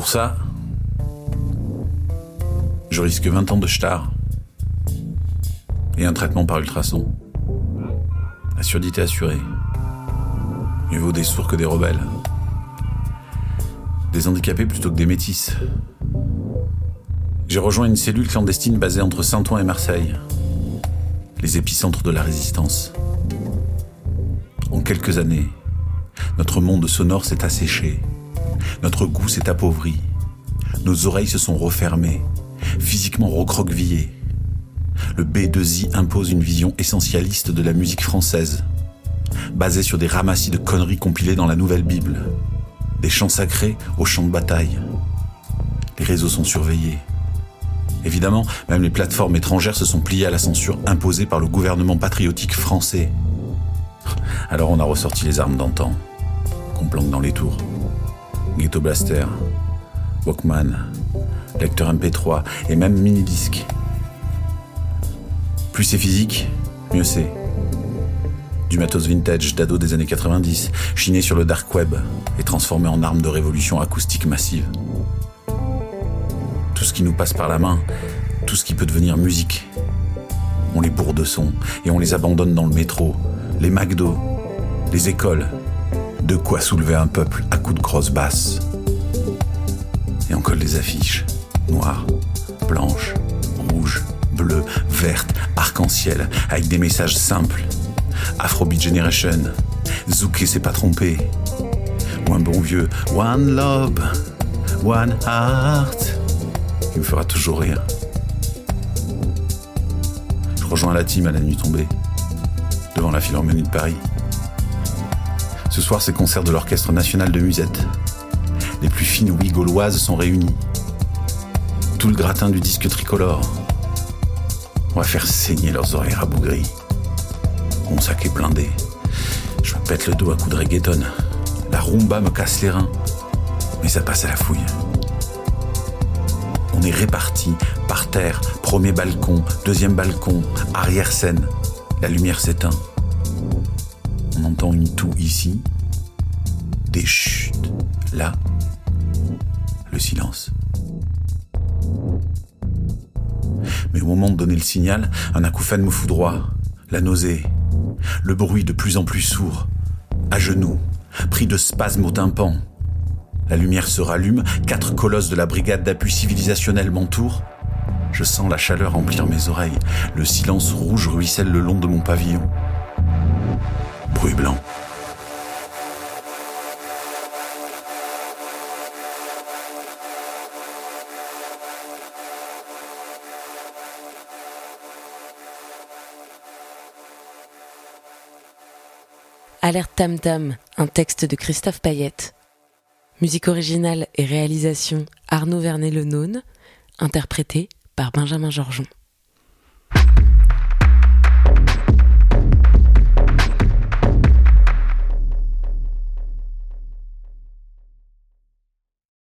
pour ça, je risque 20 ans de star et un traitement par ultrason. La surdité assurée. Mieux vaut des sourds que des rebelles. Des handicapés plutôt que des métis. J'ai rejoint une cellule clandestine basée entre Saint-Ouen et Marseille. Les épicentres de la résistance. En quelques années, notre monde sonore s'est asséché. Notre goût s'est appauvri. Nos oreilles se sont refermées, physiquement recroquevillées. Le B2I impose une vision essentialiste de la musique française, basée sur des ramassis de conneries compilées dans la Nouvelle Bible, des chants sacrés aux chants de bataille. Les réseaux sont surveillés. Évidemment, même les plateformes étrangères se sont pliées à la censure imposée par le gouvernement patriotique français. Alors on a ressorti les armes d'antan, qu'on planque dans les tours. Ghetto Blaster, Walkman, lecteur MP3 et même mini-disque. Plus c'est physique, mieux c'est. Du matos vintage d'ado des années 90, chiné sur le dark web et transformé en arme de révolution acoustique massive. Tout ce qui nous passe par la main, tout ce qui peut devenir musique. On les bourre de son et on les abandonne dans le métro, les McDo, les écoles. De quoi soulever un peuple à coups de grosses basses. Et on colle des affiches, noires, blanches, rouges, bleues, vertes, arc-en-ciel, avec des messages simples. Afrobeat Generation, Zouké s'est pas trompé. Ou un bon vieux One Love, One Heart, qui me fera toujours rire. Je rejoins la team à la nuit tombée, devant la Philharmonie de Paris. Ce soir, c'est concert de l'Orchestre National de Musette. Les plus fines ouïes gauloises sont réunies. Tout le gratin du disque tricolore. On va faire saigner leurs oreilles rabougries. Mon sac est blindé. Je me pète le dos à coups de reggaeton. La rumba me casse les reins. Mais ça passe à la fouille. On est répartis par terre, premier balcon, deuxième balcon, arrière-scène. La lumière s'éteint. On entend une toux ici, des chutes là, le silence. Mais au moment de donner le signal, un acouphène me foudroie, la nausée, le bruit de plus en plus sourd, à genoux, pris de spasmes au tympan. La lumière se rallume, quatre colosses de la brigade d'appui civilisationnel m'entourent. Je sens la chaleur remplir mes oreilles, le silence rouge ruisselle le long de mon pavillon. Alerte Tam Tam, un texte de Christophe Payette. Musique originale et réalisation Arnaud Vernet-Lenône, interprété par Benjamin Georgeon.